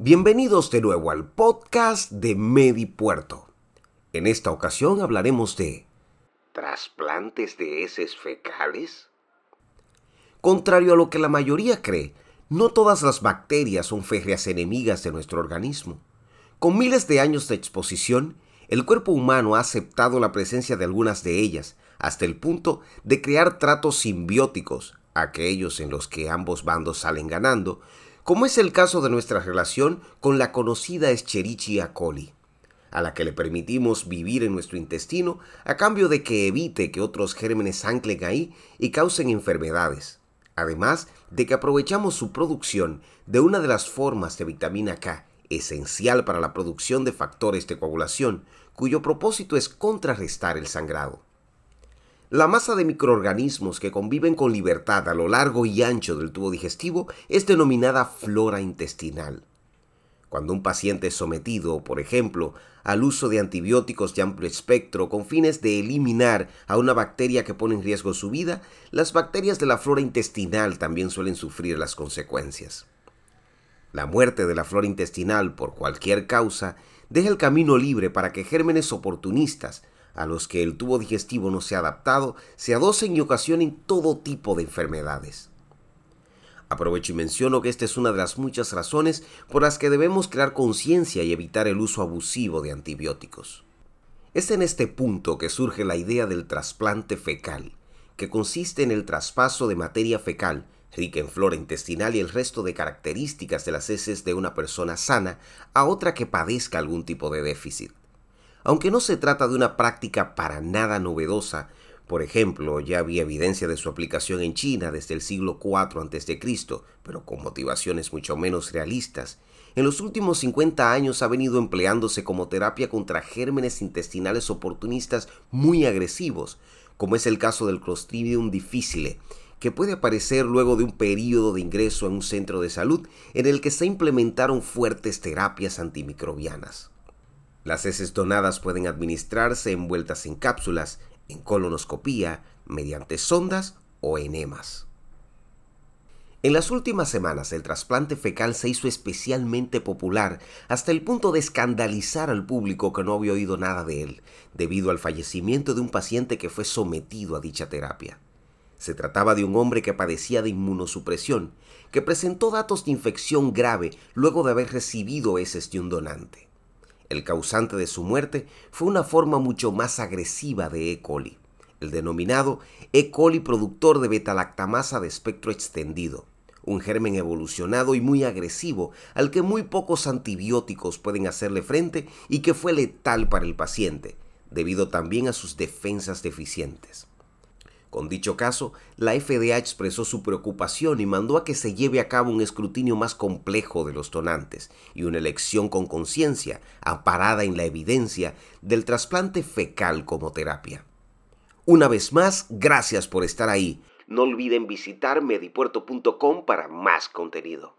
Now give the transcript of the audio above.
Bienvenidos de nuevo al podcast de Medipuerto. En esta ocasión hablaremos de trasplantes de heces fecales. Contrario a lo que la mayoría cree, no todas las bacterias son férreas enemigas de nuestro organismo. Con miles de años de exposición, el cuerpo humano ha aceptado la presencia de algunas de ellas, hasta el punto de crear tratos simbióticos, aquellos en los que ambos bandos salen ganando, como es el caso de nuestra relación con la conocida Escherichia coli, a la que le permitimos vivir en nuestro intestino a cambio de que evite que otros gérmenes anclen ahí y causen enfermedades, además de que aprovechamos su producción de una de las formas de vitamina K esencial para la producción de factores de coagulación, cuyo propósito es contrarrestar el sangrado. La masa de microorganismos que conviven con libertad a lo largo y ancho del tubo digestivo es denominada flora intestinal. Cuando un paciente es sometido, por ejemplo, al uso de antibióticos de amplio espectro con fines de eliminar a una bacteria que pone en riesgo su vida, las bacterias de la flora intestinal también suelen sufrir las consecuencias. La muerte de la flora intestinal por cualquier causa deja el camino libre para que gérmenes oportunistas a los que el tubo digestivo no se ha adaptado se adocen y ocasionen todo tipo de enfermedades. Aprovecho y menciono que esta es una de las muchas razones por las que debemos crear conciencia y evitar el uso abusivo de antibióticos. Es en este punto que surge la idea del trasplante fecal, que consiste en el traspaso de materia fecal, rica en flora intestinal y el resto de características de las heces de una persona sana, a otra que padezca algún tipo de déficit. Aunque no se trata de una práctica para nada novedosa, por ejemplo, ya había evidencia de su aplicación en China desde el siglo IV a.C., pero con motivaciones mucho menos realistas. En los últimos 50 años ha venido empleándose como terapia contra gérmenes intestinales oportunistas muy agresivos, como es el caso del Clostridium difficile, que puede aparecer luego de un periodo de ingreso en un centro de salud en el que se implementaron fuertes terapias antimicrobianas. Las heces donadas pueden administrarse envueltas en cápsulas, en colonoscopía, mediante sondas o enemas. En las últimas semanas el trasplante fecal se hizo especialmente popular hasta el punto de escandalizar al público que no había oído nada de él, debido al fallecimiento de un paciente que fue sometido a dicha terapia. Se trataba de un hombre que padecía de inmunosupresión, que presentó datos de infección grave luego de haber recibido heces de un donante. El causante de su muerte fue una forma mucho más agresiva de E. coli, el denominado E. coli productor de betalactamasa de espectro extendido, un germen evolucionado y muy agresivo al que muy pocos antibióticos pueden hacerle frente y que fue letal para el paciente, debido también a sus defensas deficientes. Con dicho caso, la FDA expresó su preocupación y mandó a que se lleve a cabo un escrutinio más complejo de los donantes y una elección con conciencia, amparada en la evidencia, del trasplante fecal como terapia. Una vez más, gracias por estar ahí. No olviden visitar medipuerto.com para más contenido.